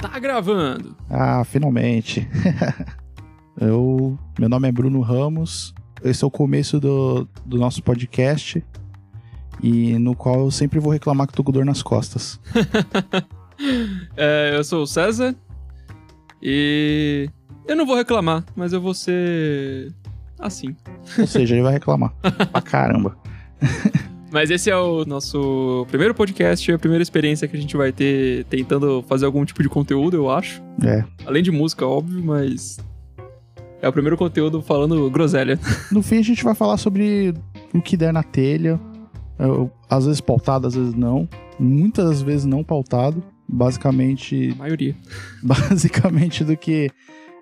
Tá gravando. Ah, finalmente. eu, meu nome é Bruno Ramos. Esse é o começo do, do nosso podcast e no qual eu sempre vou reclamar que tô com dor nas costas. é, eu sou o César e eu não vou reclamar, mas eu vou ser assim. Ou seja, ele vai reclamar. pra caramba. Mas esse é o nosso primeiro podcast, a primeira experiência que a gente vai ter tentando fazer algum tipo de conteúdo, eu acho. É. Além de música, óbvio, mas. É o primeiro conteúdo falando groselha. No fim, a gente vai falar sobre o que der na telha. Às vezes pautado, às vezes não. Muitas vezes não pautado. Basicamente. A maioria. Basicamente do que.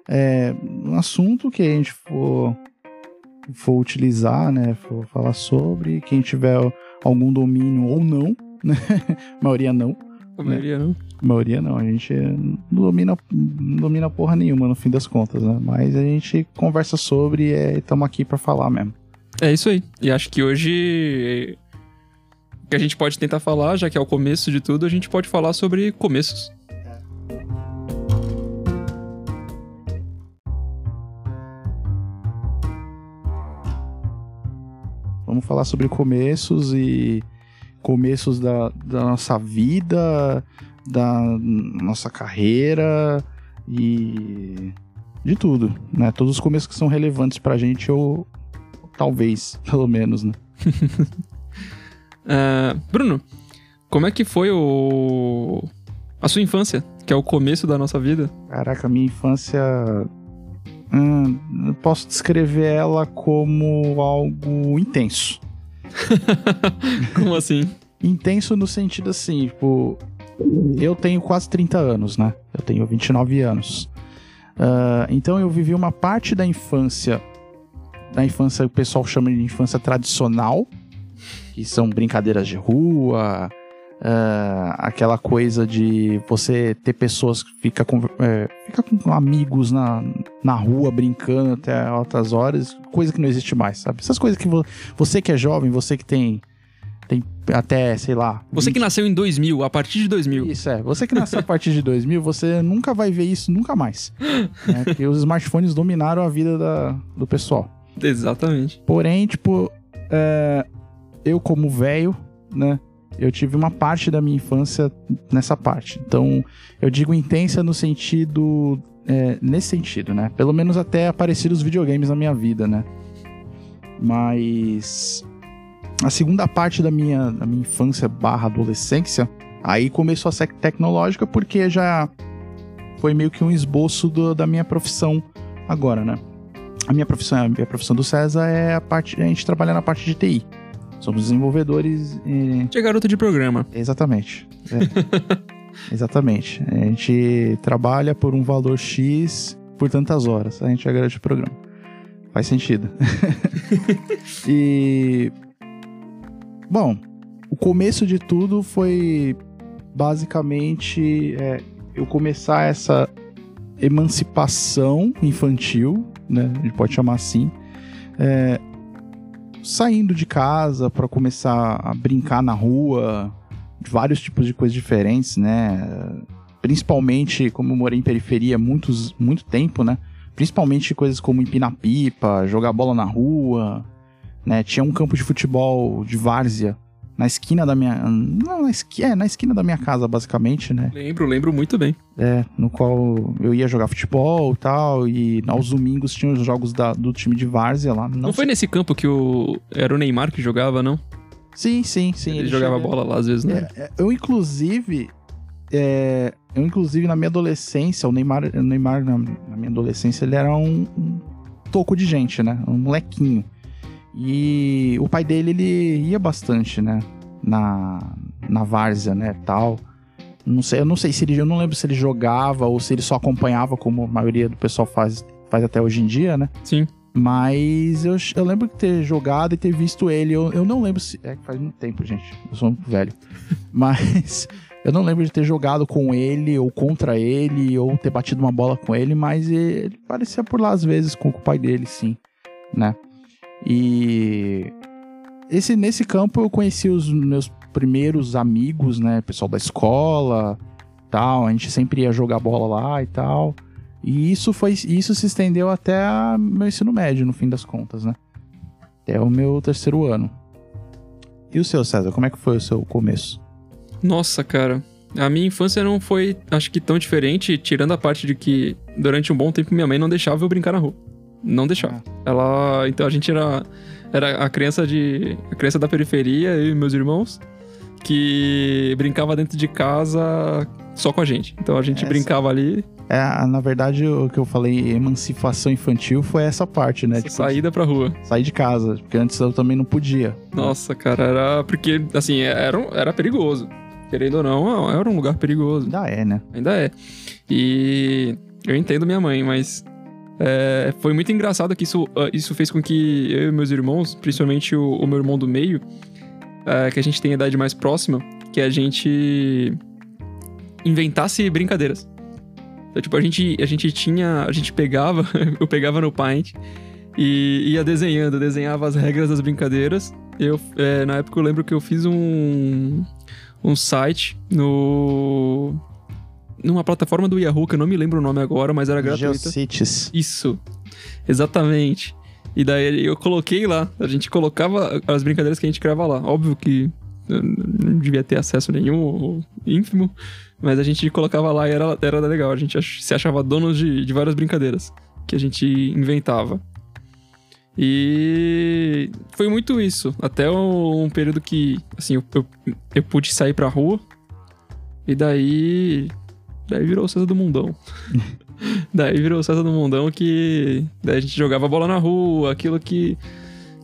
É, um assunto que a gente for for utilizar, né, for falar sobre, quem tiver algum domínio ou não, né, a maioria não. A maioria né? não. A maioria não, a gente não domina, não domina porra nenhuma no fim das contas, né, mas a gente conversa sobre e estamos aqui para falar mesmo. É isso aí, e acho que hoje que a gente pode tentar falar, já que é o começo de tudo, a gente pode falar sobre começos. Vamos falar sobre começos e começos da, da nossa vida, da nossa carreira e de tudo, né? Todos os começos que são relevantes pra gente, ou talvez, pelo menos, né? uh, Bruno, como é que foi o... a sua infância, que é o começo da nossa vida? Caraca, minha infância Hum, posso descrever ela como algo intenso. como assim? intenso no sentido assim, tipo, eu tenho quase 30 anos, né? Eu tenho 29 anos. Uh, então eu vivi uma parte da infância, da infância o pessoal chama de infância tradicional, que são brincadeiras de rua, Uh, aquela coisa de você ter pessoas que fica com, é, fica com amigos na, na rua brincando até altas horas, coisa que não existe mais, sabe? Essas coisas que vo, você que é jovem, você que tem tem até, sei lá. Você 20... que nasceu em 2000, a partir de 2000. Isso é. Você que nasceu a partir de 2000, você nunca vai ver isso nunca mais. Né? Porque os smartphones dominaram a vida da, do pessoal. Exatamente. Porém, tipo, é, eu como velho, né? Eu tive uma parte da minha infância nessa parte. Então, eu digo intensa no sentido. É, nesse sentido, né? Pelo menos até aparecer os videogames na minha vida, né? Mas. A segunda parte da minha, da minha infância barra adolescência, aí começou a ser tecnológica porque já foi meio que um esboço do, da minha profissão agora, né? A minha profissão, a minha profissão do César é a parte, a gente trabalha na parte de TI. Somos desenvolvedores e. De garoto de programa. Exatamente. É. Exatamente. A gente trabalha por um valor X por tantas horas. A gente é garoto de programa. Faz sentido. e. Bom, o começo de tudo foi basicamente é, eu começar essa emancipação infantil, né? A gente pode chamar assim. É, saindo de casa para começar a brincar na rua, vários tipos de coisas diferentes, né? Principalmente, como eu morei em periferia muitos, muito tempo, né? Principalmente coisas como empinar pipa, jogar bola na rua, né? Tinha um campo de futebol de várzea na esquina da minha. Não, na, esqui, é, na esquina da minha casa, basicamente, né? Lembro, lembro muito bem. É, no qual eu ia jogar futebol e tal, e aos domingos tinha os jogos da, do time de Várzea lá. Não, não foi nesse campo que o. Era o Neymar que jogava, não? Sim, sim, sim. Ele, ele jogava chega... bola lá às vezes, né? É, é, eu, inclusive. É, eu, inclusive, na minha adolescência, o Neymar, o Neymar na, na minha adolescência, ele era um, um toco de gente, né? Um molequinho. E o pai dele, ele ia bastante, né? Na, na várzea, né? Tal. Não sei, eu não sei se ele. Eu não lembro se ele jogava ou se ele só acompanhava, como a maioria do pessoal faz, faz até hoje em dia, né? Sim. Mas eu, eu lembro de ter jogado e ter visto ele. Eu, eu não lembro se. É que faz muito tempo, gente. Eu sou muito velho. Mas. Eu não lembro de ter jogado com ele ou contra ele ou ter batido uma bola com ele, mas ele parecia por lá às vezes com o pai dele, sim, né? E esse nesse campo eu conheci os meus primeiros amigos, né, pessoal da escola, tal. A gente sempre ia jogar bola lá e tal. E isso foi isso se estendeu até meu ensino médio, no fim das contas, né? Até o meu terceiro ano. E o seu, César, como é que foi o seu começo? Nossa, cara. A minha infância não foi, acho que, tão diferente, tirando a parte de que durante um bom tempo minha mãe não deixava eu brincar na rua. Não deixava. Ela. Então a gente era. Era a criança de. A criança da periferia, eu e meus irmãos, que brincava dentro de casa só com a gente. Então a gente essa... brincava ali. É, na verdade, o que eu falei, emancipação infantil, foi essa parte, né? Tipo, saída pra rua. Sair de casa, porque antes eu também não podia. Nossa, cara, era. Porque, assim, era, era perigoso. Querendo ou não, era um lugar perigoso. Ainda é, né? Ainda é. E eu entendo minha mãe, mas é, foi muito engraçado que isso, ah, isso fez com que eu e meus irmãos, principalmente o, o meu irmão do meio, é, que a gente tem a idade mais próxima, que a gente inventasse brincadeiras. Então, tipo, a gente, a gente tinha. A gente pegava, eu pegava no Paint e ia desenhando, desenhava as regras das brincadeiras. Eu, é, na época eu lembro que eu fiz um, um site no. Numa plataforma do Yahoo, que eu não me lembro o nome agora, mas era gratuita. Geocities. Isso. Exatamente. E daí eu coloquei lá. A gente colocava as brincadeiras que a gente criava lá. Óbvio que não devia ter acesso nenhum, ou ínfimo. Mas a gente colocava lá e era, era legal. A gente se achava donos de, de várias brincadeiras que a gente inventava. E foi muito isso. Até um período que, assim, eu, eu, eu pude sair pra rua. E daí. Daí virou o César do Mundão. daí virou o César do Mundão que. Daí a gente jogava bola na rua, aquilo que.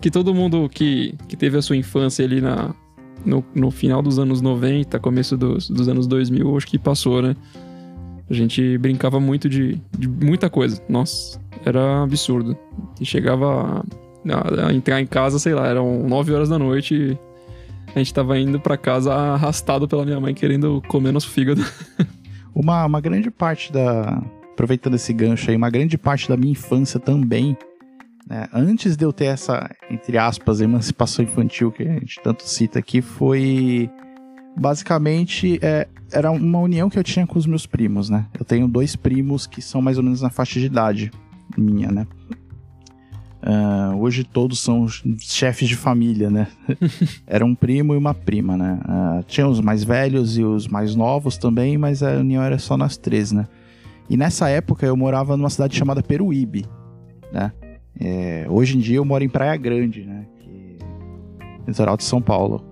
Que todo mundo que, que teve a sua infância ali na, no, no final dos anos 90, começo dos, dos anos 2000, acho que passou, né? A gente brincava muito de, de muita coisa. Nossa, era absurdo. E chegava a, a, entrar em casa, sei lá, eram 9 horas da noite e a gente tava indo para casa arrastado pela minha mãe querendo comer nosso fígado. uma, uma grande parte da. Aproveitando esse gancho aí, uma grande parte da minha infância também né, antes de eu ter essa, entre aspas, emancipação infantil que a gente tanto cita aqui, foi basicamente é, era uma união que eu tinha com os meus primos, né? Eu tenho dois primos que são mais ou menos na faixa de idade minha, né? Uh, hoje todos são chefes de família, né? Era um primo e uma prima, né? Uh, tinha os mais velhos e os mais novos também, mas a união era só nas três, né? E nessa época eu morava numa cidade chamada Peruíbe, né? É, hoje em dia eu moro em Praia Grande, né? Que... Litoral de São Paulo.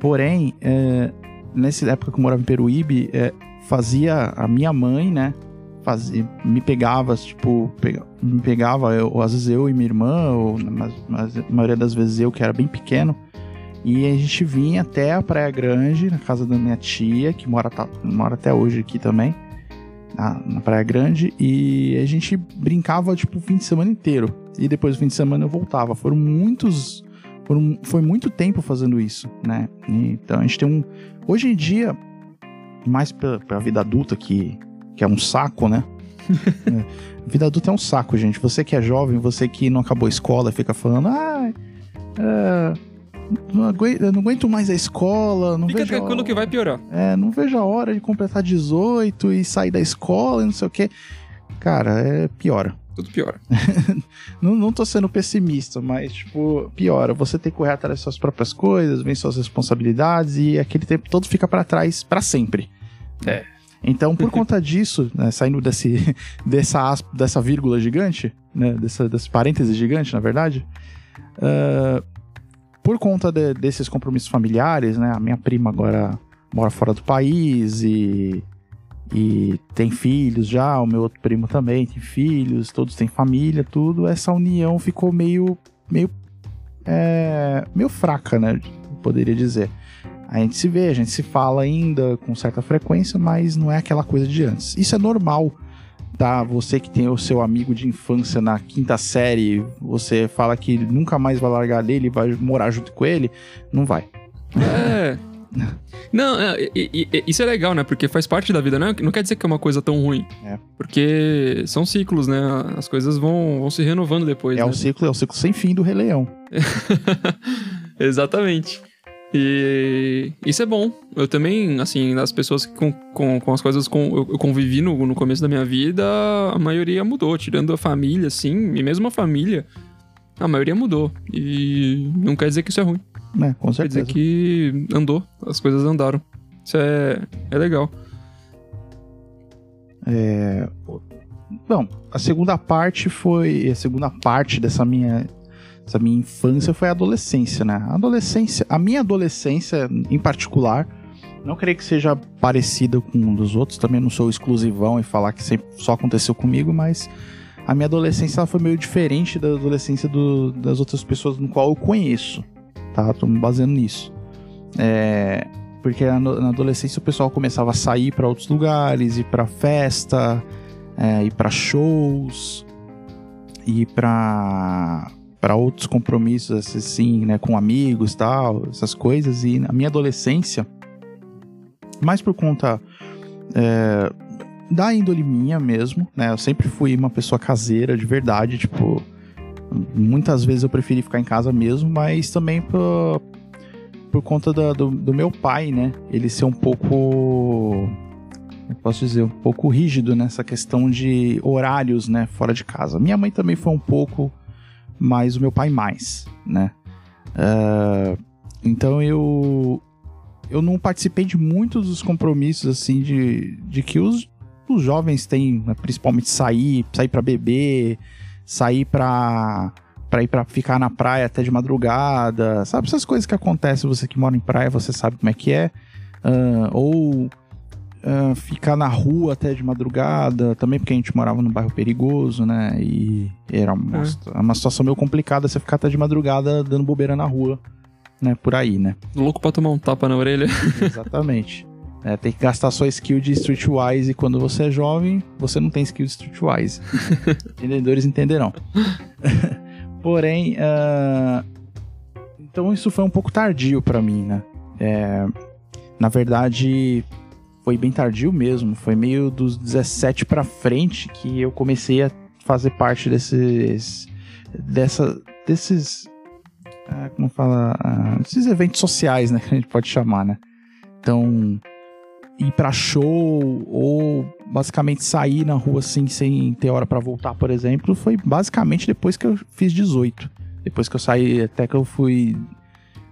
Porém, é, nessa época que eu morava em Peruíbe, é, fazia a minha mãe, né? Me pegava, tipo, me pegava, eu, às vezes eu e minha irmã, ou mas, mas, a maioria das vezes eu, que era bem pequeno, e a gente vinha até a Praia Grande, na casa da minha tia, que mora, tá, mora até hoje aqui também, na, na Praia Grande, e a gente brincava, tipo, o fim de semana inteiro e depois do fim de semana eu voltava. Foram muitos. Foram, foi muito tempo fazendo isso, né? Então a gente tem um. Hoje em dia, mais pra, pra vida adulta, que, que é um saco, né? é, vida adulta é um saco, gente. Você que é jovem, você que não acabou a escola, fica falando, ah, é, não, aguento, não aguento mais a escola. Não Fica vejo tranquilo que vai piorar. É, não vejo a hora de completar 18 e sair da escola e não sei o quê. Cara, é piora tudo piora. não, não tô sendo pessimista, mas, tipo, piora. Você tem que correr atrás das suas próprias coisas, vem suas responsabilidades e aquele tempo todo fica para trás para sempre. É. Então, por conta disso, né, saindo desse, dessa, dessa vírgula gigante, né, dessa, desse parêntese gigante, na verdade, uh, por conta de, desses compromissos familiares, né, a minha prima agora mora fora do país e e tem filhos já, o meu outro primo também tem filhos, todos têm família, tudo. Essa união ficou meio, meio, é, meio fraca, né? Poderia dizer. A gente se vê, a gente se fala ainda com certa frequência, mas não é aquela coisa de antes. Isso é normal, tá? Você que tem o seu amigo de infância na quinta série, você fala que nunca mais vai largar dele, vai morar junto com ele, não vai. É. Não, é, isso é legal, né? Porque faz parte da vida, né? Não quer dizer que é uma coisa tão ruim. É. Porque são ciclos, né? As coisas vão, vão se renovando depois. É né? o ciclo, é o ciclo sem fim do Rei Leão. Exatamente. E isso é bom. Eu também, assim, das pessoas com, com, com as coisas com, eu, eu convivi no, no começo da minha vida, a maioria mudou, tirando a família, assim, e mesmo a família, a maioria mudou. E não quer dizer que isso é ruim. É, com Quer certeza. dizer que andou, as coisas andaram. Isso é, é legal. É, Bom, a segunda parte foi. A segunda parte dessa minha. Essa minha infância foi a adolescência, né? A adolescência. A minha adolescência, em particular, não creio que seja parecida com um dos outros. Também não sou exclusivão e falar que sempre só aconteceu comigo, mas a minha adolescência foi meio diferente da adolescência do- das outras pessoas no qual eu conheço. Tá? Tô me baseando nisso. É, porque na adolescência o pessoal começava a sair pra outros lugares, ir pra festa, é, ir pra shows, ir pra para outros compromissos assim, né, com amigos, tal, essas coisas. E na minha adolescência, mais por conta é, da índole minha mesmo, né, eu sempre fui uma pessoa caseira de verdade, tipo, muitas vezes eu preferi ficar em casa mesmo, mas também por, por conta da- do, do meu pai, né, ele ser um pouco eu posso dizer, um pouco rígido nessa questão de horários, né, fora de casa. Minha mãe também foi um pouco, mas o meu pai mais, né. Ah, então eu eu não participei de muitos dos compromissos assim de, de que os, os jovens têm, né, principalmente sair, sair para beber, sair para para ir para ficar na praia até de madrugada, sabe essas coisas que acontecem, você que mora em praia, você sabe como é que é. Ah, ou ah, ficar na rua até de madrugada, também porque a gente morava num bairro perigoso, né? E era uma, É. uma situação meio complicada você ficar até de madrugada dando bobeira na rua, né? Por aí, né? Louco pra tomar um tapa na orelha. Exatamente. É, tem que gastar sua skill de Streetwise e quando você é jovem, você não tem skill de Streetwise. Entendedores entenderão. Porém, ah, então isso foi um pouco tardio pra mim, né? É, na verdade, foi bem tardio mesmo. Foi meio dos 17 pra frente que eu comecei a fazer parte desses. Dessa, desses. ah, como fala? Ah, esses eventos sociais, né? Que a gente pode chamar, né? Então, ir pra show ou basicamente sair na rua assim sem ter hora pra voltar, por exemplo, foi basicamente depois que eu fiz 18. Depois que eu saí, até que eu fui.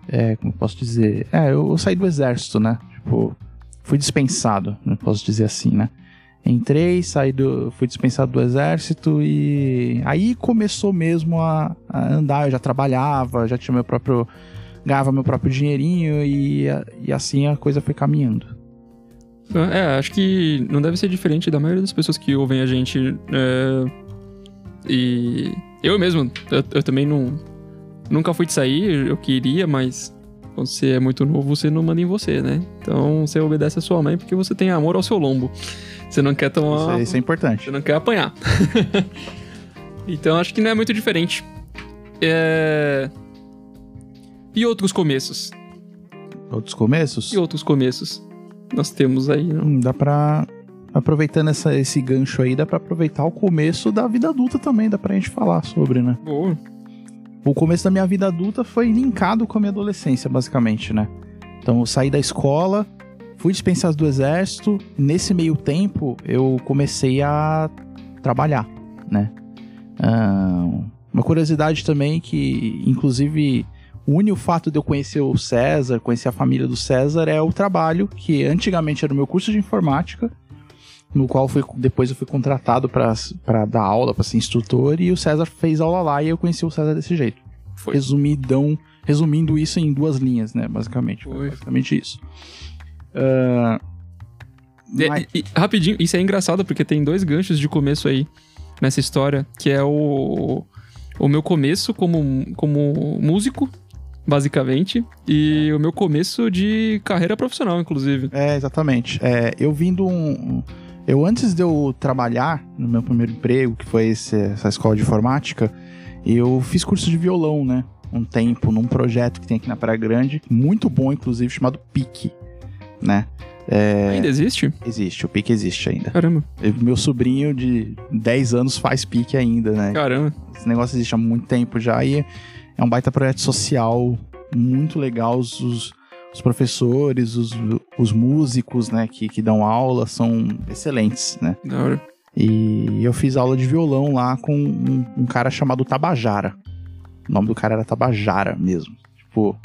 É, como posso dizer? É, eu, eu saí do exército, né? Tipo, fui dispensado, posso dizer assim, né? Entrei, saí do. fui dispensado do exército e aí começou mesmo a, a andar. Eu já trabalhava, já tinha meu próprio. ganhava meu próprio dinheirinho e, e assim a coisa foi caminhando. É, acho que não deve ser diferente da maioria das pessoas que ouvem a gente. é, E eu mesmo, eu, eu também não. Nunca fui de sair, eu queria, mas quando você é muito novo, você não manda em você, né? Então você obedece a sua mãe porque você tem amor ao seu lombo. Você não quer Isso, tomar. é- isso é importante. Você não quer apanhar. então acho que não é muito diferente. É... E outros começos? Outros começos? E outros começos? Nós temos aí, não? Hum, dá pra. Aproveitando essa, esse gancho aí, dá pra aproveitar o começo da vida adulta também, dá pra gente falar sobre, né? Boa. O começo da minha vida adulta foi linkado com a minha adolescência, basicamente, né? Então eu saí da escola, fui dispensado do exército, nesse meio tempo eu comecei a trabalhar, né? Uma curiosidade também que, inclusive, une o fato de eu conhecer o César, conhecer a família do César, é o trabalho que antigamente era o meu curso de informática, no qual fui, depois eu fui contratado para dar aula, para ser instrutor, e o César fez aula lá e eu conheci o César desse jeito. Foi. Resumidão, resumindo isso em duas linhas, né? Basicamente. Foi basicamente isso. Ah, E- mas- e- e, rapidinho, isso é engraçado porque tem dois ganchos de começo aí nessa história, que é o, o meu começo como, como músico, basicamente, e o meu começo de carreira profissional, inclusive. É, exatamente. É, eu vindo um. Eu, antes de eu trabalhar no meu primeiro emprego, que foi esse- essa escola de informática, eu fiz curso de violão, né? Um tempo, num projeto que tem aqui na Praia Grande, muito bom, inclusive, chamado PIC, né? É, Ainda existe? existe, o PIC existe ainda. Caramba, Eu- Meu sobrinho de 10 anos faz PIC ainda, né? caramba. Esse negócio existe há muito tempo já e é um baita projeto social muito legal. Os, os, professores, os, os músicos, né, que, que dão aula são excelentes, né? Da hora. E eu fiz aula de violão lá com um, um cara chamado Tabajara. O nome do cara era Tabajara mesmo. Tipo.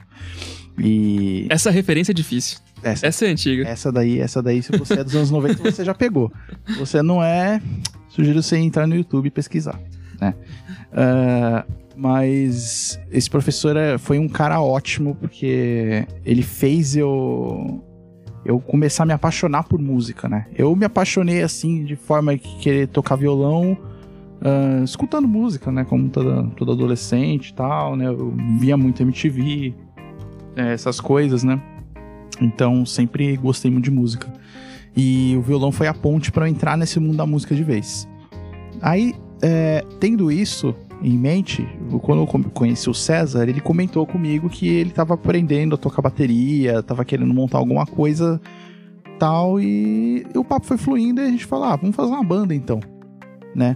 E. Essa referência é difícil. Essa, Essa é antiga. essa daí, essa daí, se você é dos anos 90, você já pegou. Se você não é, sugiro você entrar no YouTube e pesquisar, né? Ah, mas esse professor é- foi um cara ótimo, porque ele fez eu eu começar a me apaixonar por música, né? Eu me apaixonei assim, de forma que querer tocar violão, ah, escutando música, né? Como toda, todo adolescente e tal, né? Eu via muito MTV, eh, essas coisas, né? Então sempre gostei muito de música. E o violão foi a ponte para entrar nesse mundo da música de vez. Aí, é, tendo isso em mente, quando eu conheci o César, ele comentou comigo que ele tava aprendendo a tocar bateria, tava querendo montar alguma coisa tal, e o papo foi fluindo e a gente falou, ah, vamos fazer uma banda então, né?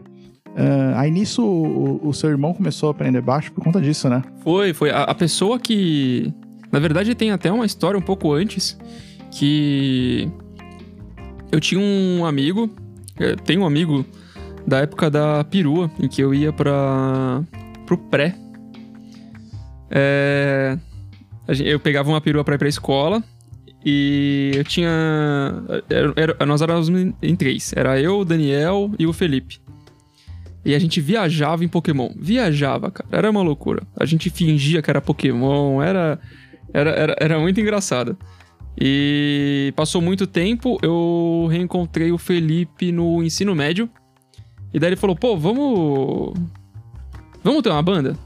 Ah, aí nisso o, o seu irmão começou a aprender baixo por conta disso, né? Foi, foi. A, a pessoa que. Na verdade, tem até uma história um pouco antes. Que. Eu tinha um amigo. eh, Tem um amigo da época da perua, em que eu ia pra. pro pré. É, eu pegava uma perua pra ir pra escola. E eu tinha. era- era- nós éramos em em três. Era eu, o Daniel e o Felipe. E a gente viajava em Pokémon. Viajava, cara. Era uma loucura. A gente fingia que era Pokémon. Era, era, era, era muito engraçado. E passou muito tempo, eu reencontrei o Felipe no ensino médio. E daí ele falou: pô, vamos. Vamos ter uma banda?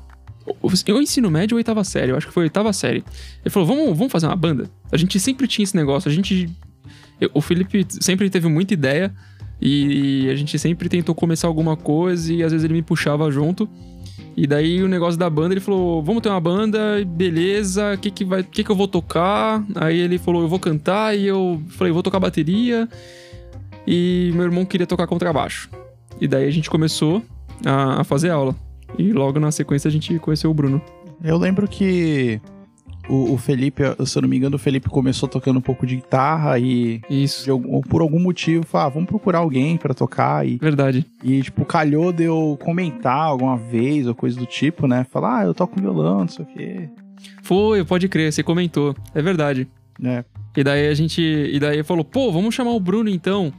O ensino médio oitava série? Eu acho que foi oitava série. Ele falou: vamos, vamos fazer uma banda? A gente sempre tinha esse negócio. A gente. eu- o Felipe sempre teve muita ideia. E a gente sempre tentou começar alguma coisa e às vezes ele me puxava junto. E daí o negócio da banda, ele falou: "Vamos ter uma banda, beleza? O que que vai, que que eu vou tocar?" Aí ele falou: "Eu vou cantar" e eu falei: "Eu vou tocar bateria". E meu irmão queria tocar contrabaixo. E daí a gente começou a, a fazer aula. E logo na sequência a gente conheceu o Bruno. Eu lembro que o, o Felipe, se eu não me engano, o Felipe começou tocando um pouco de guitarra e Isso. algum- por algum motivo, falou, ah, vamos procurar alguém pra tocar e, Verdade. e, tipo, calhou de eu comentar alguma vez ou coisa do tipo, né? Falar, ah, eu toco violão, não sei o quê, Foi, pode crer, você comentou. É verdade. né? E daí a gente. E daí falou, pô, vamos chamar o Bruno então.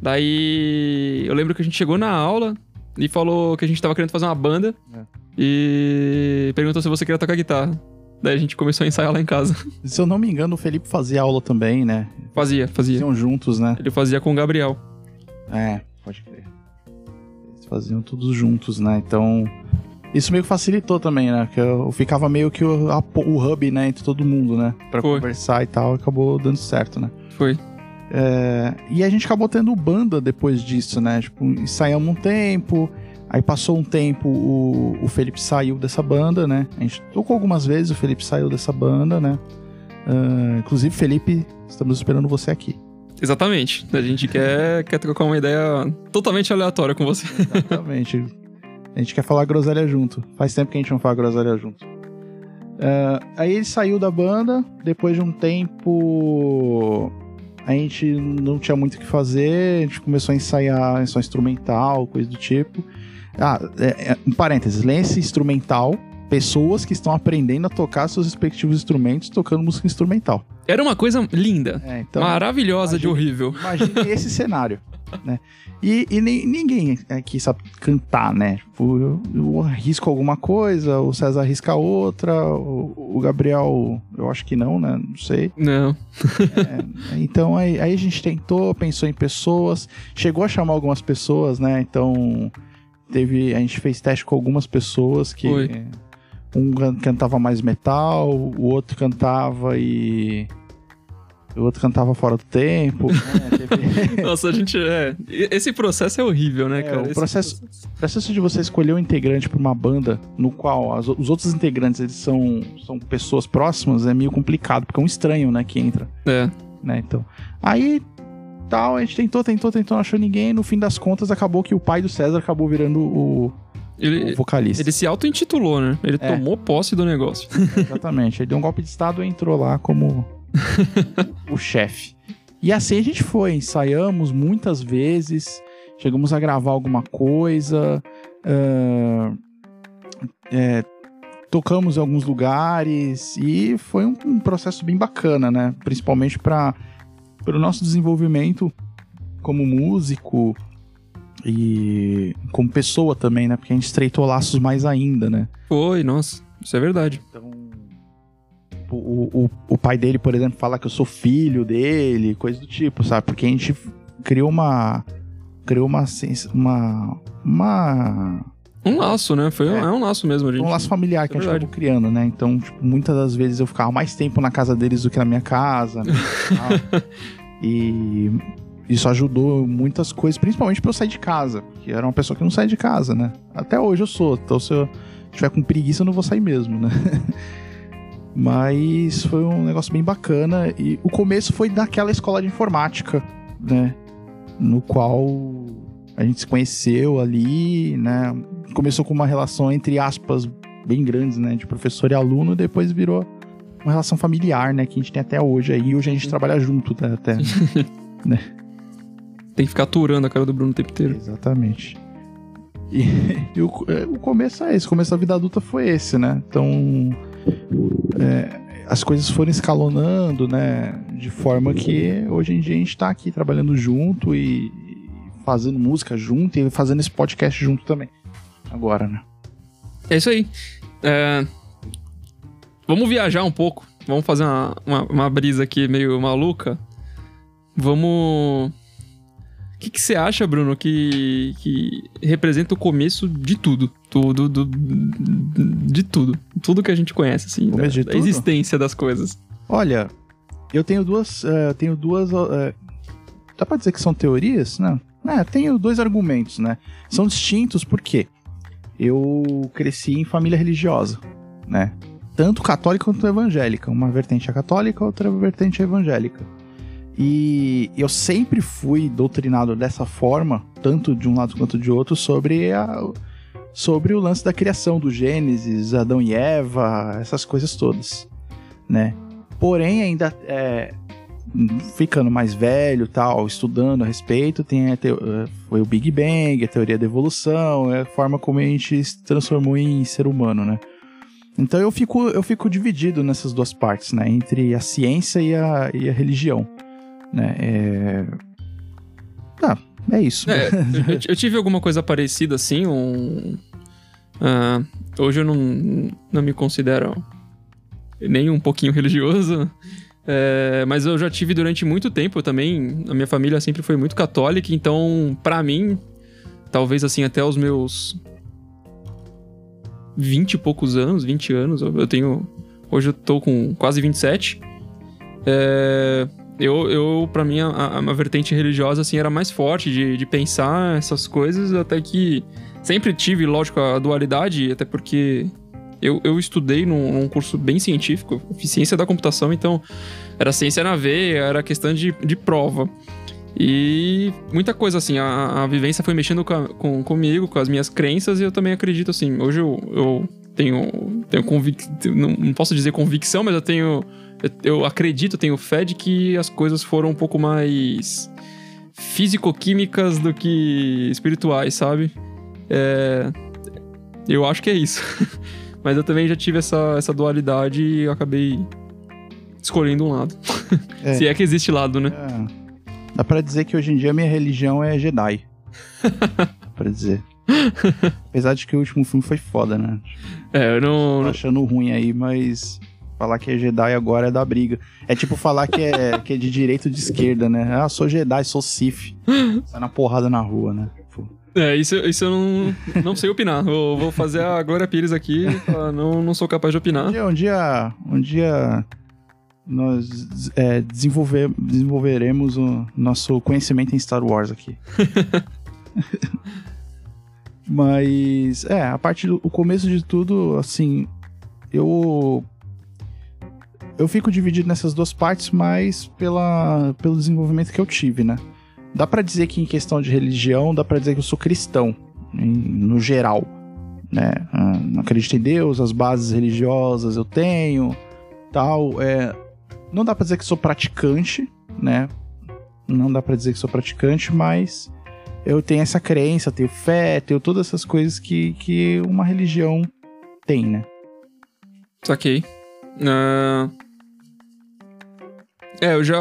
Daí eu lembro que a gente chegou na aula e falou que a gente tava querendo fazer uma banda. É. E perguntou se você queria tocar guitarra. Daí a gente começou a ensaiar lá em casa. Se eu não me engano, o Felipe fazia aula também, né? Fazia, fazia. Faziam juntos, né? Ele fazia com o Gabriel. É, pode crer. Eles faziam todos juntos, né? Então, isso meio que facilitou também, né? Porque eu ficava meio que o, a- o hub, né, entre todo mundo, né? Pra Foi. conversar e tal, acabou dando certo, né? Foi. É, e a gente acabou tendo banda depois disso, né? Tipo, ensaiamos um tempo, aí passou um tempo, o, o Felipe saiu dessa banda, né? A gente tocou algumas vezes, o Felipe saiu dessa banda, né? Ah, inclusive, Felipe, estamos esperando você aqui. Exatamente. A gente quer, quer trocar uma ideia totalmente aleatória com você. Exatamente. A gente quer falar groselha junto. Faz tempo que a gente não fala groselha junto. Ah, aí ele saiu da banda, depois de um tempo a gente não tinha muito o que fazer, a gente começou a ensaiar só instrumental, coisa do tipo. Ah, é, é, um parênteses, lance instrumental, pessoas que estão aprendendo a tocar seus respectivos instrumentos tocando música instrumental. Era uma coisa linda. É, então, maravilhosa de imagina- horrível. Imagine esse cenário, né? E, e nem- ninguém aqui sabe cantar, né? Tipo, eu, eu arrisco alguma coisa, o César arrisca outra, o, o Gabriel, eu acho que não, né? Não sei. Não. É, então aí, aí a gente tentou, pensou em pessoas, chegou a chamar algumas pessoas, né? Então teve, a gente fez teste com algumas pessoas que um can- cantava mais metal, o outro cantava e o outro cantava fora do tempo. né? Teve- Nossa, a gente. É. Esse processo é horrível, né, É, cara? o Esse processo- O processo de você escolher um integrante para uma banda no qual as- os outros integrantes eles são, são pessoas próximas é meio complicado, porque é um estranho, né, que entra, É. né? Então, aí tal, a gente tentou, tentou, tentou, não achou ninguém, no fim das contas acabou que o pai do César acabou virando o, o Ele, vocalista. ele se auto-intitulou, né? Ele É. tomou posse do negócio. Exatamente. Ele deu um golpe de estado e entrou lá como o chefe. E assim a gente foi, ensaiamos muitas vezes, chegamos a gravar alguma coisa, uh, é, tocamos em alguns lugares e foi um, um processo bem bacana, né? Principalmente para o nosso desenvolvimento como músico e como pessoa também, né? Porque a gente estreitou laços mais ainda, né? Foi, nossa, isso é verdade. Então, o, o, o pai dele, por exemplo, fala que eu sou filho dele, coisa do tipo, sabe? Porque a gente criou uma. Criou uma. Uma. uma um laço, né? Foi é, é um laço mesmo, gente. Um laço familiar que é a gente acabou criando, né? Então, tipo, muitas das vezes eu ficava mais tempo na casa deles do que na minha casa, né? e isso ajudou muitas coisas, principalmente pra eu sair de casa, porque era uma pessoa que não sai de casa, né? Até hoje eu sou, então se eu tiver com preguiça eu não vou sair mesmo, né? Mas foi um negócio bem bacana e o começo foi daquela escola de informática, né? No qual a gente se conheceu ali, né? Começou com uma relação entre aspas bem grandes, né, de professor e aluno, depois virou uma relação familiar, né, que a gente tem até hoje aí. Hoje a gente trabalha junto tá, até, né? Tem que ficar aturando a cara do Bruno o tempo inteiro. Exatamente. E, e o, é, o, começo é esse, o começo da vida adulta foi esse, né? Então, é, as coisas foram escalonando, né? De forma que hoje em dia a gente tá aqui trabalhando junto e fazendo música junto e fazendo esse podcast junto também. Agora, né? É isso aí. É... Vamos viajar um pouco. Vamos fazer uma, uma, uma brisa aqui meio maluca. Vamos o que, que você acha, Bruno, que, que representa o começo de tudo? Tudo, do, de tudo. Tudo que a gente conhece, assim. Da, da, existência das coisas. Olha, eu tenho duas. Uh, tenho duas. Uh, dá pra dizer que são teorias? Não. É, tenho dois argumentos, né? São distintos porque eu cresci em família religiosa, né? Tanto católica quanto evangélica. Uma vertente é católica, outra vertente é evangélica. E eu sempre fui doutrinado dessa forma, tanto de um lado quanto de outro, sobre, a, sobre o lance da criação do Gênesis, Adão e Eva, essas coisas todas, né? Porém, ainda é, ficando mais velho, tal, estudando a respeito, tem a te, foi o Big Bang, a teoria da evolução, é a forma como a gente se transformou em ser humano, né? Então eu fico, eu fico dividido nessas duas partes, né? Entre a ciência e a, e a religião. Né? É... Ah, é isso. É, eu, eu, tive alguma coisa parecida assim, um... Uh, hoje eu não, não me considero nem um pouquinho religioso, é, mas eu já tive durante muito tempo também. A minha família sempre foi muito católica, então, para mim, talvez assim, até os meus 20 e poucos anos, 20 anos, eu tenho. Hoje eu tô com quase 27. É, eu, eu para mim, a, a, vertente religiosa, assim, era mais forte de, de pensar essas coisas, até que sempre tive, lógico, a dualidade, até porque eu, eu estudei num, num, curso bem científico, ciência da computação, então era ciência na veia, era questão de, de prova. E muita coisa, assim, a, a vivência foi mexendo com, com, comigo, com as minhas crenças, e eu também acredito, assim, hoje eu, eu tenho, tenho convicção, não, não posso dizer convicção, mas eu tenho eu, acredito, tenho fé de que as coisas foram um pouco mais físico-químicas do que espirituais, sabe? É, eu acho que é isso. Mas eu também já tive essa, essa dualidade e acabei escolhendo um lado. É. Se é que existe lado, né? É. Dá pra dizer que hoje em dia minha religião é Jedi. pra dizer. Apesar de que o último filme foi foda, né? É, eu não. Tô achando ruim aí, mas. Falar que é Jedi agora é da briga. É tipo falar que é, que é de direita ou de esquerda, né? Ah, sou Jedi, sou Sith. Sai na porrada na rua, né? Tipo... É, isso, isso eu não, não sei opinar. Vou, vou fazer a Glória Pires aqui. Não, não sou capaz de opinar. Um dia, um dia, um dia nós é, desenvolver, desenvolveremos o nosso conhecimento em Star Wars aqui. Mas, é, a parte do começo de tudo, assim, eu eu fico dividido nessas duas partes, mas pela, pelo desenvolvimento que eu tive, né? Dá para dizer que em questão de religião, dá para dizer que eu sou cristão, em, no geral, né? Ah, acredito em Deus, as bases religiosas eu tenho, tal. É, não dá pra dizer que sou praticante, né? Não dá pra dizer que sou praticante, mas eu tenho essa crença, tenho fé, tenho todas essas coisas que, que uma religião tem, né? Saquei. Uh... É, eu já.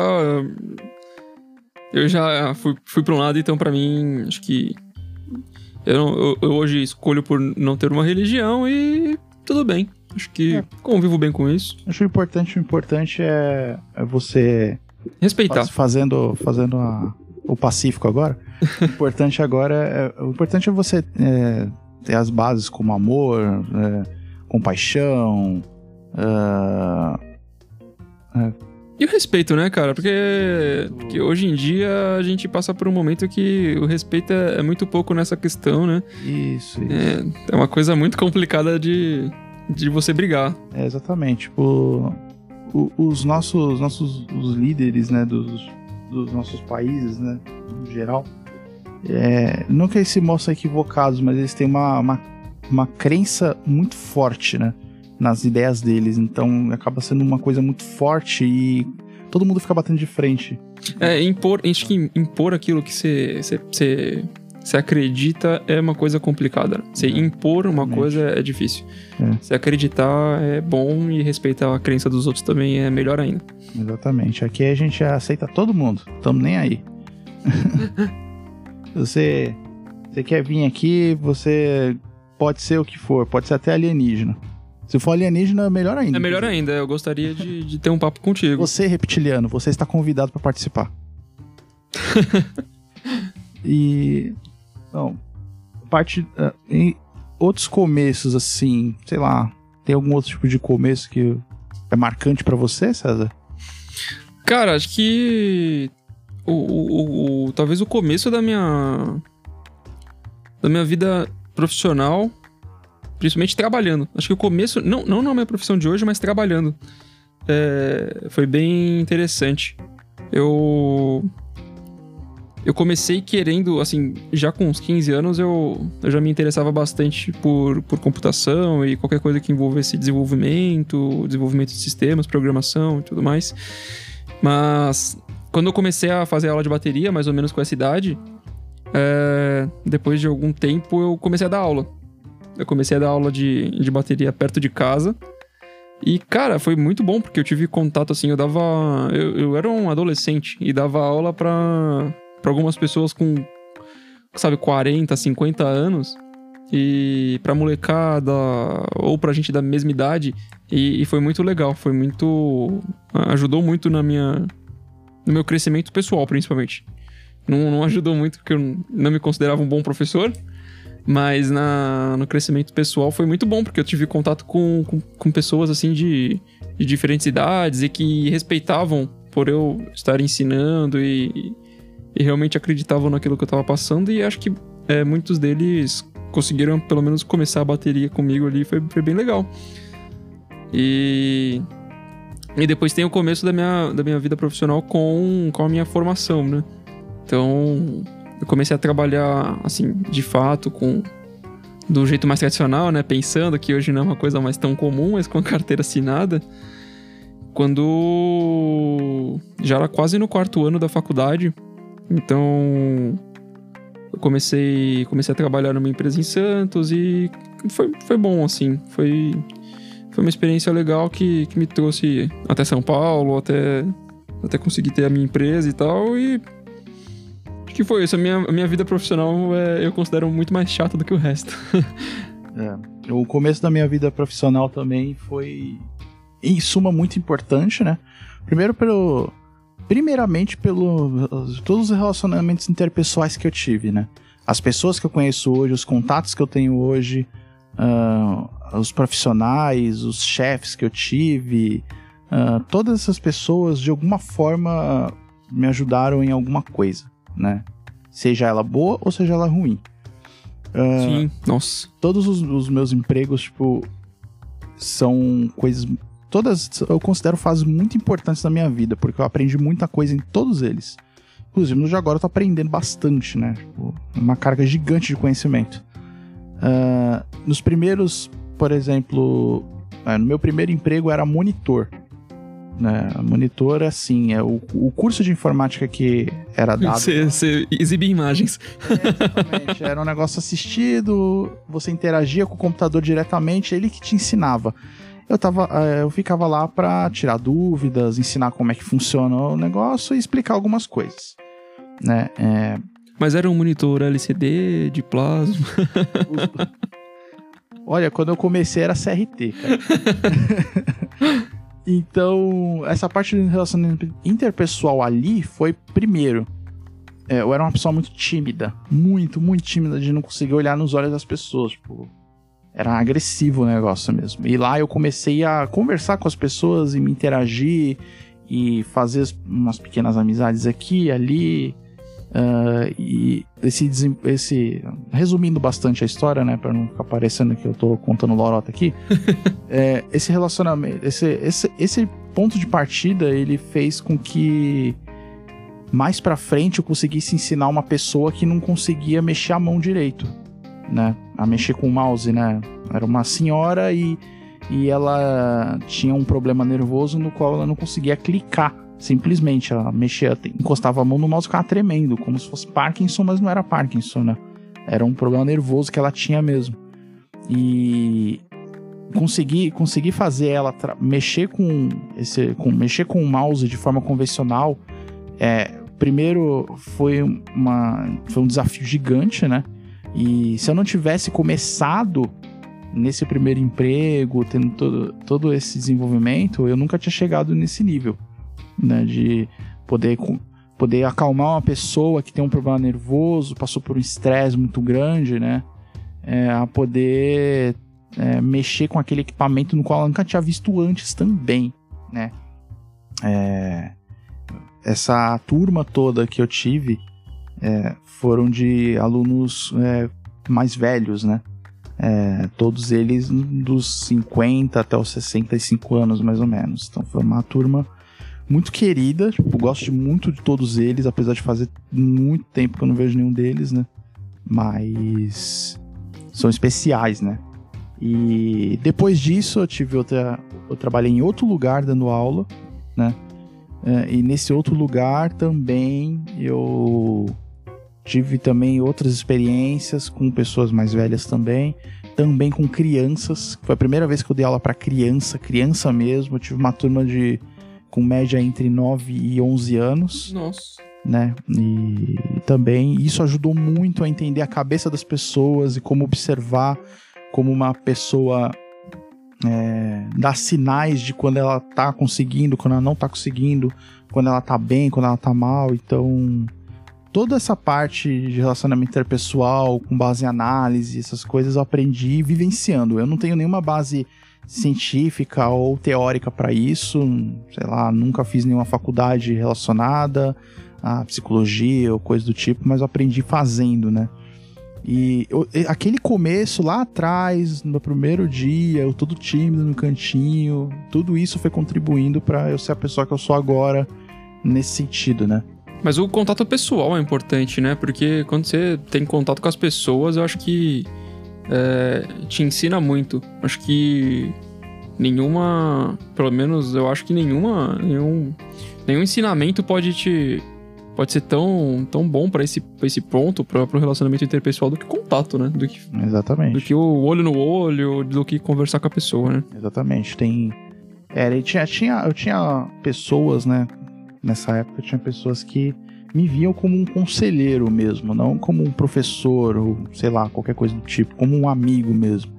Eu já fui, fui pra um lado, então para mim, acho que. Eu, eu, eu, hoje escolho por não ter uma religião e tudo bem. Acho que é. convivo bem com isso. Acho o importante, o importante é, é você. Respeitar. Faz, fazendo fazendo a, o pacífico agora. o importante agora é, o importante é você é, ter as bases como amor, é, compaixão. Uh, e o respeito, né, cara? Porque, porque hoje em dia a gente passa por um momento que o respeito é, é muito pouco nessa questão, né? Isso, isso. É, é uma coisa muito complicada de, de você brigar. É, exatamente. Tipo, o, os nossos, nossos os líderes, né, dos, dos nossos países, né, no geral, é, não que eles se mostrem equivocados, mas eles têm uma, uma, uma crença muito forte, né? Nas ideias deles. Então acaba sendo uma coisa muito forte e todo mundo fica batendo de frente. É, impor, acho que impor aquilo que você, você, acredita é uma coisa complicada. Você é, impor uma coisa é difícil. É. Você acreditar é bom e respeitar a crença dos outros também é melhor ainda. Exatamente. Aqui a gente aceita todo mundo. Tamo nem aí. você, você quer vir aqui, você pode ser o que for, pode ser até alienígena. Se for alienígena, melhor ainda. É melhor ainda. Eu gostaria de, de ter um papo contigo. Você, reptiliano, você está convidado para participar. e. Bom, parte. Uh, em outros começos, assim, sei lá. Tem algum outro tipo de começo que é marcante para você, César? Cara, acho que. O, o, o, talvez o começo da minha. Da minha vida profissional principalmente trabalhando. Acho que o começo, não, não na minha profissão de hoje, mas trabalhando. É, foi bem interessante. Eu. Eu comecei querendo, assim, já com uns 15 anos eu, eu já me interessava bastante por, por computação e qualquer coisa que envolvesse desenvolvimento, desenvolvimento de sistemas, programação e tudo mais. Mas quando eu comecei a fazer aula de bateria, mais ou menos com essa idade, é, depois de algum tempo eu comecei a dar aula. Eu comecei a dar aula de, de bateria perto de casa. E, cara, foi muito bom, porque eu tive contato, assim, eu dava... Eu, eu era um adolescente e dava aula para algumas pessoas com, sabe, 40, 50 anos. E pra molecada, ou pra gente da mesma idade. E, e foi muito legal, foi muito... Ajudou muito na minha... No meu crescimento pessoal, principalmente. Não, não ajudou muito, porque eu não me considerava um bom professor. Mas na, no crescimento pessoal foi muito bom, porque eu tive contato com, com, com pessoas assim de, de diferentes idades e que respeitavam por eu estar ensinando e, e realmente acreditavam naquilo que eu estava passando. E acho que é, muitos deles conseguiram pelo menos começar a bateria comigo ali, foi, foi bem legal. E, e depois tem o começo da minha, da minha vida profissional com, com a minha formação, né? Então, eu comecei a trabalhar, assim, de fato, com do jeito mais tradicional, né? Pensando que hoje não é uma coisa mais tão comum, mas com a carteira assinada. Quando já era quase no quarto ano da faculdade, então eu comecei, comecei a trabalhar numa empresa em Santos e foi, foi bom, assim. Foi, foi uma experiência legal que, que me trouxe até São Paulo, até, até conseguir ter a minha empresa e tal. E que foi isso. A minha, minha vida profissional é, eu considero muito mais chata do que o resto. é, o começo da minha vida profissional também foi, em suma, muito importante, né? Primeiro pelo... Primeiramente pelo todos os relacionamentos interpessoais que eu tive, né? As pessoas que eu conheço hoje, os contatos que eu tenho hoje, uh, os profissionais, os chefes que eu tive, uh, todas essas pessoas de alguma forma me ajudaram em alguma coisa né? Seja ela boa ou seja ela ruim. Uh, Sim, nossa. Todos os, os, meus empregos, tipo, são coisas. Todas eu considero fases muito importantes da minha vida, porque eu aprendi muita coisa em todos eles. Inclusive, no Jaguar eu tô aprendendo bastante, né? Tipo, uma carga gigante de conhecimento. Uh, nos primeiros, por exemplo, uh, no meu primeiro emprego era monitor. Né? Monitor, assim, é o, o curso de informática que era dado. Você, exibia imagens. É, exatamente. Era um negócio assistido, você interagia com o computador diretamente, ele que te ensinava. Eu, tava, eh, eu ficava lá para tirar dúvidas, ensinar como é que funciona o negócio e explicar algumas coisas. Né? É... Mas era um monitor LCD de plasma. Olha, quando eu comecei era CRT, cara. então, essa parte do relacionamento interpessoal ali foi primeiro. É, eu era uma pessoa muito tímida. Muito, muito tímida de não conseguir olhar nos olhos das pessoas. Tipo, era agressivo o negócio mesmo. E lá eu comecei a conversar com as pessoas e me interagir e fazer umas pequenas amizades aqui e ali. Uh, e esse, esse. Resumindo bastante a história, né? Pra não ficar parecendo que eu tô contando lorota aqui. é, esse relacionamento. Esse, esse, esse ponto de partida ele fez com que mais pra frente eu conseguisse ensinar uma pessoa que não conseguia mexer a mão direito, né? A mexer com o mouse, né? Era uma senhora e, e ela tinha um problema nervoso no qual ela não conseguia clicar Simplesmente, ela mexia, encostava a mão no mouse e ficava tremendo, como se fosse Parkinson, mas não era Parkinson, né? Era um problema nervoso que ela tinha mesmo. E conseguir conseguir fazer ela mexer com esse com mexer com o mouse de forma convencional é primeiro foi uma foi um desafio gigante né e se eu não tivesse começado nesse primeiro emprego tendo todo, todo esse desenvolvimento eu nunca tinha chegado nesse nível né? De poder, poder acalmar uma pessoa que tem um problema nervoso, passou por um estresse muito grande, né? É, a poder é, mexer com aquele equipamento no qual ela nunca tinha visto antes também, né? É, essa turma toda que eu tive é, foram de alunos é, mais velhos, né? É, todos eles dos 50 até os 65 anos, mais ou menos. Então foi uma turma muito querida. Tipo, gosto muito de todos eles, apesar de fazer muito tempo que eu não vejo nenhum deles, né? Mas são especiais, né? E depois disso eu tive outra. Eu trabalhei em outro lugar dando aula, né? É, e nesse outro lugar também eu tive também outras experiências com pessoas mais velhas também, também com crianças. Foi a primeira vez que eu dei aula para criança, criança mesmo. Eu tive uma turma de com média entre 9 e 11 anos. Nossa. Né? E também isso ajudou muito a entender a cabeça das pessoas e como observar como uma pessoa é, dá sinais de quando ela tá conseguindo, quando ela não tá conseguindo, quando ela tá bem, quando ela tá mal. Então, toda essa parte de relacionamento interpessoal, com base em análise, essas coisas eu aprendi vivenciando. Eu não tenho nenhuma base científica ou teórica para isso, sei lá, nunca fiz nenhuma faculdade relacionada à psicologia ou coisa do tipo, mas eu aprendi fazendo, né? E eu, aquele começo lá atrás, no primeiro dia, eu todo tímido no cantinho, tudo isso foi contribuindo para eu ser a pessoa que eu sou agora nesse sentido, né? Mas o contato pessoal é importante, né? Porque quando você tem contato com as pessoas, eu acho que é, te ensina muito. Acho que nenhuma, pelo menos eu acho que nenhuma, nenhum, nenhum ensinamento pode te pode ser tão, tão bom para esse, pra esse ponto, para o relacionamento interpessoal, do que contato, né? Do que, Exatamente. Do que o olho no olho, do que conversar com a pessoa, né? Exatamente. Tem. Era, tinha, tinha, eu tinha pessoas, né? Nessa época, tinha pessoas que me viam como um conselheiro mesmo, não como um professor ou sei lá, qualquer coisa do tipo, como um amigo mesmo.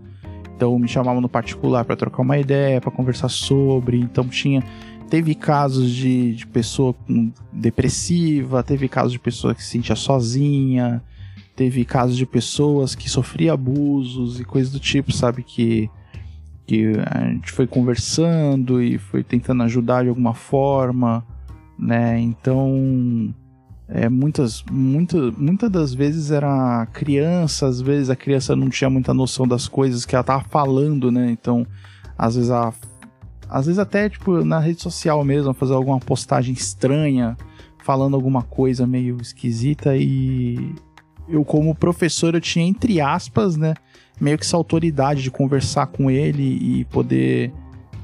Então me chamavam no particular para trocar uma ideia, para conversar sobre. Então tinha teve casos de, de pessoa depressiva, teve casos de pessoa que se sentia sozinha, teve casos de pessoas que sofriam abusos e coisas do tipo, sabe que que a gente foi conversando e foi tentando ajudar de alguma forma, né? Então é, muitas, muita, muitas das vezes era criança, às vezes a criança não tinha muita noção das coisas que ela tava falando, né? Então, às vezes a, às vezes até tipo na rede social mesmo, fazer alguma postagem estranha, falando alguma coisa meio esquisita e eu como professor eu tinha entre aspas, né, meio que essa autoridade de conversar com ele e poder,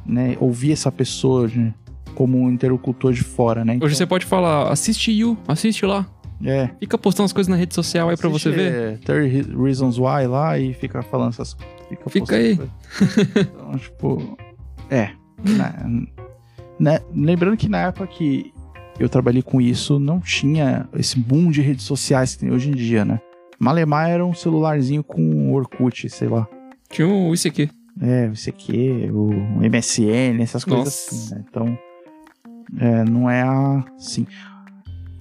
né, ouvir essa pessoa, né? Como um interlocutor de fora, né? Hoje você pode falar, assiste You, assiste lá. É. Fica postando as coisas na rede social aí pra você ver. é, 30 Reasons Why lá e fica falando essas Fica, Fica postando aí. Então, tipo. É. né, né, lembrando que na época que eu trabalhei com isso, não tinha esse boom de redes sociais que tem hoje em dia, né? Malemar era um celularzinho com Orkut, sei lá. Tinha um ICQ. É, o ICQ, o MSN, essas coisas Nossa. assim, né? Então, é, não é assim.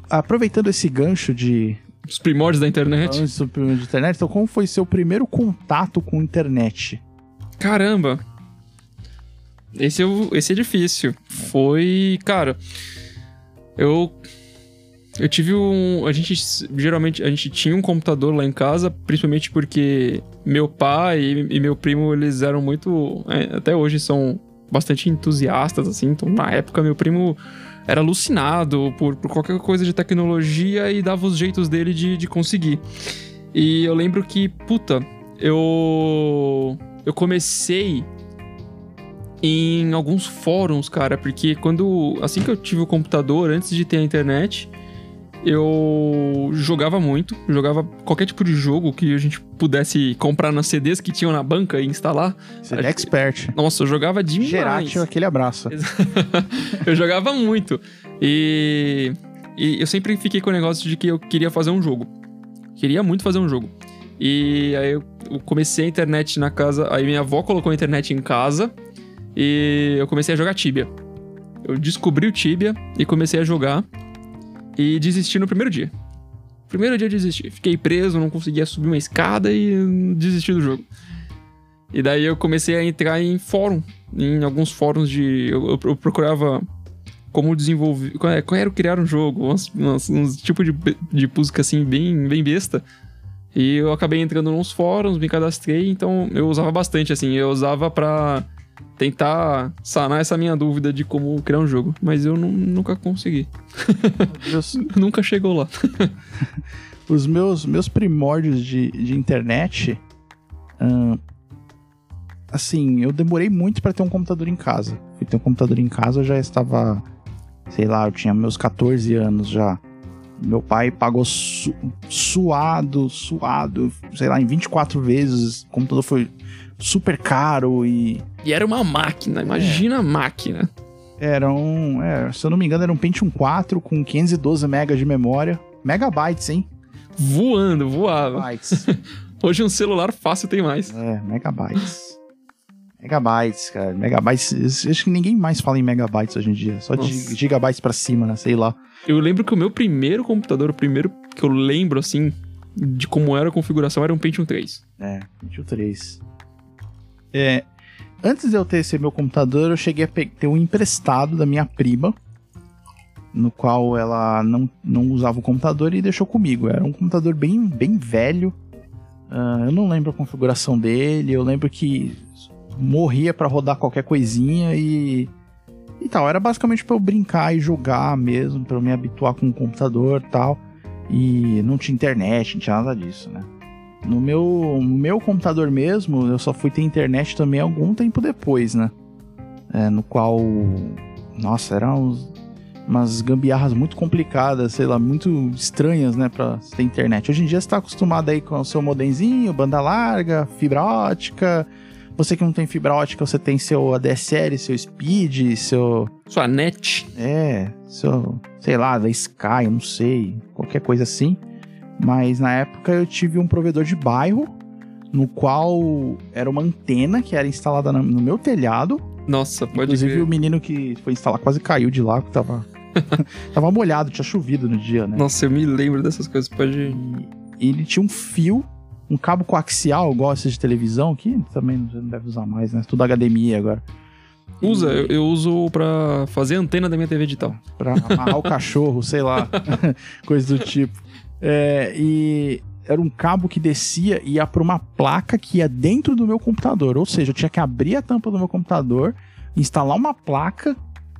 Aproveitando esse gancho de Os primórdios da internet. do primeiro de internet, então como foi seu primeiro contato com internet? Caramba. Esse é, esse é difícil. Foi. Cara. Eu. Eu tive um. A gente geralmente. A gente tinha um computador lá em casa, principalmente porque meu pai e, e meu primo, eles eram muito. é, até hoje são bastante entusiastas, assim. Então, na época, meu primo era alucinado por, por qualquer coisa de tecnologia e dava os jeitos dele de, de conseguir. E eu lembro que, puta, eu. Eu comecei em alguns fóruns, cara, porque quando. Assim que eu tive o computador, antes de ter a internet, eu jogava muito. Jogava qualquer tipo de jogo que a gente pudesse comprar nas CDs que tinham na banca e instalar. Você é expert. Nossa, eu jogava demais. Geratio, aquele abraço. eu jogava muito. E, e eu sempre fiquei com o negócio de que eu queria fazer um jogo. Queria muito fazer um jogo. E aí eu eu comecei a internet na casa. Aí minha avó colocou a internet em casa. E eu comecei a jogar Tibia. Eu descobri o Tibia e comecei a jogar. E desisti no primeiro dia. Primeiro dia eu desisti. Fiquei preso, não conseguia subir uma escada e hum, desisti do jogo. E daí eu comecei a entrar em fórum. Em alguns fóruns de. Eu, eu- procurava como desenvolver. Qual é- era criar um jogo? Uns, uns, uns tipos de, de música assim, bem, bem besta. E eu acabei entrando nos fóruns, me cadastrei, então eu usava bastante, assim. Eu usava pra tentar sanar essa minha dúvida de como criar um jogo. Mas eu nu- nunca consegui. Nunca chegou lá. os meus, meus primórdios de, de internet. ahn, assim, eu demorei muito pra ter um computador em casa. Fui ter um computador em casa, eu já estava. Sei lá, eu tinha meus 14 anos já. Meu pai pagou su- suado, suado, sei lá, em 24 vezes. O computador foi super caro e E era uma máquina, imagina a máquina. era um. é, se eu não me engano, era um Pentium 4 com 512 MB de memória. Megabytes, hein? Voando, voava. Bytes. Hoje um celular fácil tem mais. É, megabytes. Megabytes, cara. Megabytes. Acho que ninguém mais fala em megabytes hoje em dia. Só de gigabytes pra cima, né? Sei lá. Eu lembro que o meu primeiro computador, o primeiro que eu lembro, assim, de como era a configuração, era um Pentium 3. É, 23. É. Antes de eu ter esse meu computador, eu cheguei a ter um emprestado da minha prima. No qual ela não, não usava o computador e deixou comigo. Era um computador bem, bem velho. Ah, eu não lembro a configuração dele. Eu lembro que morria pra rodar qualquer coisinha e. E tal. Era basicamente pra eu brincar e jogar mesmo, pra eu me habituar com o computador tal. E não tinha internet, não tinha nada disso, né? No meu, no meu computador mesmo, eu só fui ter internet também algum tempo depois, né? É, no qual. Nossa, eram uns- umas gambiarras muito complicadas, sei lá, muito estranhas, né, pra ter internet. Hoje em dia você tá acostumado aí com o seu modemzinho, banda larga, fibra ótica. Você que não tem fibra ótica, você tem seu ADSL, seu Speed, seu. Sua net. É, seu, sei lá, da Sky, eu não sei, qualquer coisa assim. Mas na época eu tive um provedor de bairro, no qual era uma antena que era instalada no meu telhado. Nossa, pode Inclusive o menino que foi instalar quase caiu de lá, que tava, tava molhado, tinha chovido no dia, né? Nossa, eu me lembro dessas coisas. Pode. E ele tinha um fio, um cabo coaxial, igual esses de televisão, que também não deve usar mais, né? Tudo HDMI agora. Usa, eu, eu uso pra fazer antena da minha TV digital. Pra amarrar o cachorro, sei lá. Coisa do tipo. É, e era um cabo que descia e ia pra uma placa que ia dentro do meu computador. Ou seja, eu tinha que abrir a tampa do meu computador, instalar uma placa,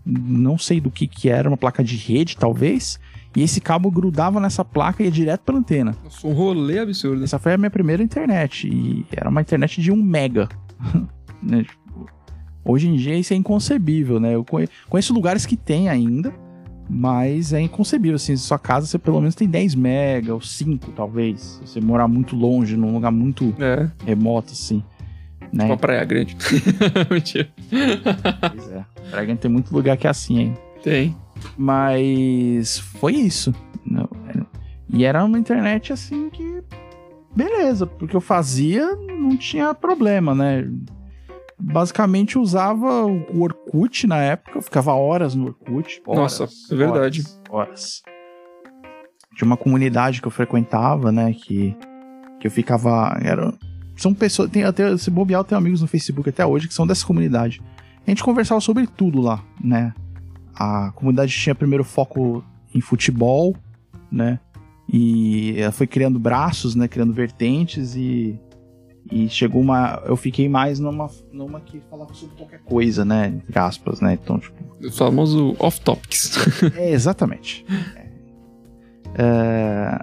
não sei do que que era, uma placa de rede talvez, e esse cabo grudava nessa placa e ia direto pra antena. Nossa, um rolê absurdo. Essa foi a minha primeira internet. E era uma internet de 1 mega. né? Tipo, Hoje em dia isso é inconcebível, né? Eu conhe- conheço lugares que tem ainda, mas é inconcebível. Assim, sua casa você pelo menos tem 10 mega ou 5, talvez. Se você morar muito longe, num lugar muito É, remoto, assim. Né? uma praia grande. Mentira. Pois é. Praga tem muito lugar que é assim, hein? Tem. Mas foi isso. Não, era- E era uma internet assim que. Beleza, porque eu fazia, não tinha problema, né? Basicamente usava o Orkut na época, eu ficava horas no Orkut. Horas, Nossa, é verdade. Horas, horas. Tinha uma comunidade que eu frequentava, né? Que, que eu ficava. Era, são pessoas. Tem até. Se bobear, eu tenho amigos no Facebook até hoje que são dessa comunidade. A gente conversava sobre tudo lá, né? A comunidade tinha primeiro foco em futebol, né? E ela foi criando braços, né? Criando vertentes e. E chegou uma. Eu fiquei mais numa, numa que falava sobre qualquer coisa, né? Entre aspas, né? Então, tipo. O famoso off-topics. É, exatamente. É. É,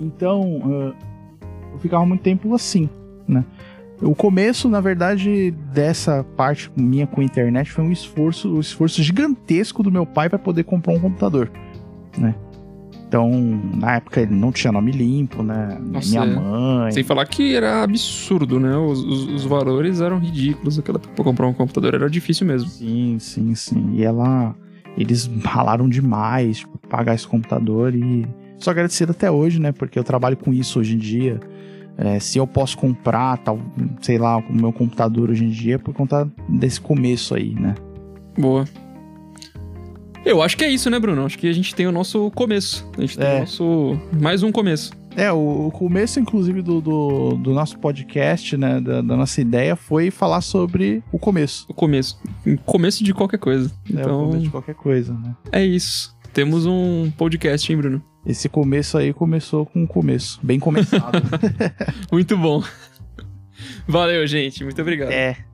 Então, eu ficava muito tempo assim, né? O começo, na verdade, dessa parte minha com a internet foi um esforço, um esforço gigantesco do meu pai para poder comprar um computador, né? Então, na época ele não tinha nome limpo, né? Nossa, Minha é. mãe. Sem falar que era absurdo, né? Os, os- os valores eram ridículos. Aquela pra comprar um computador era difícil mesmo. Sim, sim, sim. E ela. Eles ralaram demais, tipo, pagar esse computador e. Sou agradecido até hoje, né? Porque eu trabalho com isso hoje em dia. É, se eu posso comprar, tal, sei lá, o meu computador hoje em dia, é por conta desse começo aí, né? Boa. Eu acho que é isso, né, Bruno? Acho que a gente tem o nosso começo. A gente tem É. o nosso. Mais um começo. É, o, o começo, inclusive, do, do, do nosso podcast, né? Da, da nossa ideia foi falar sobre o começo. O começo. O começo de qualquer coisa. O Então, começo de qualquer coisa, né? é isso. Temos um podcast, hein, Bruno? Esse começo aí começou com o começo. Bem começado. Muito bom. Valeu, gente. Muito obrigado. é.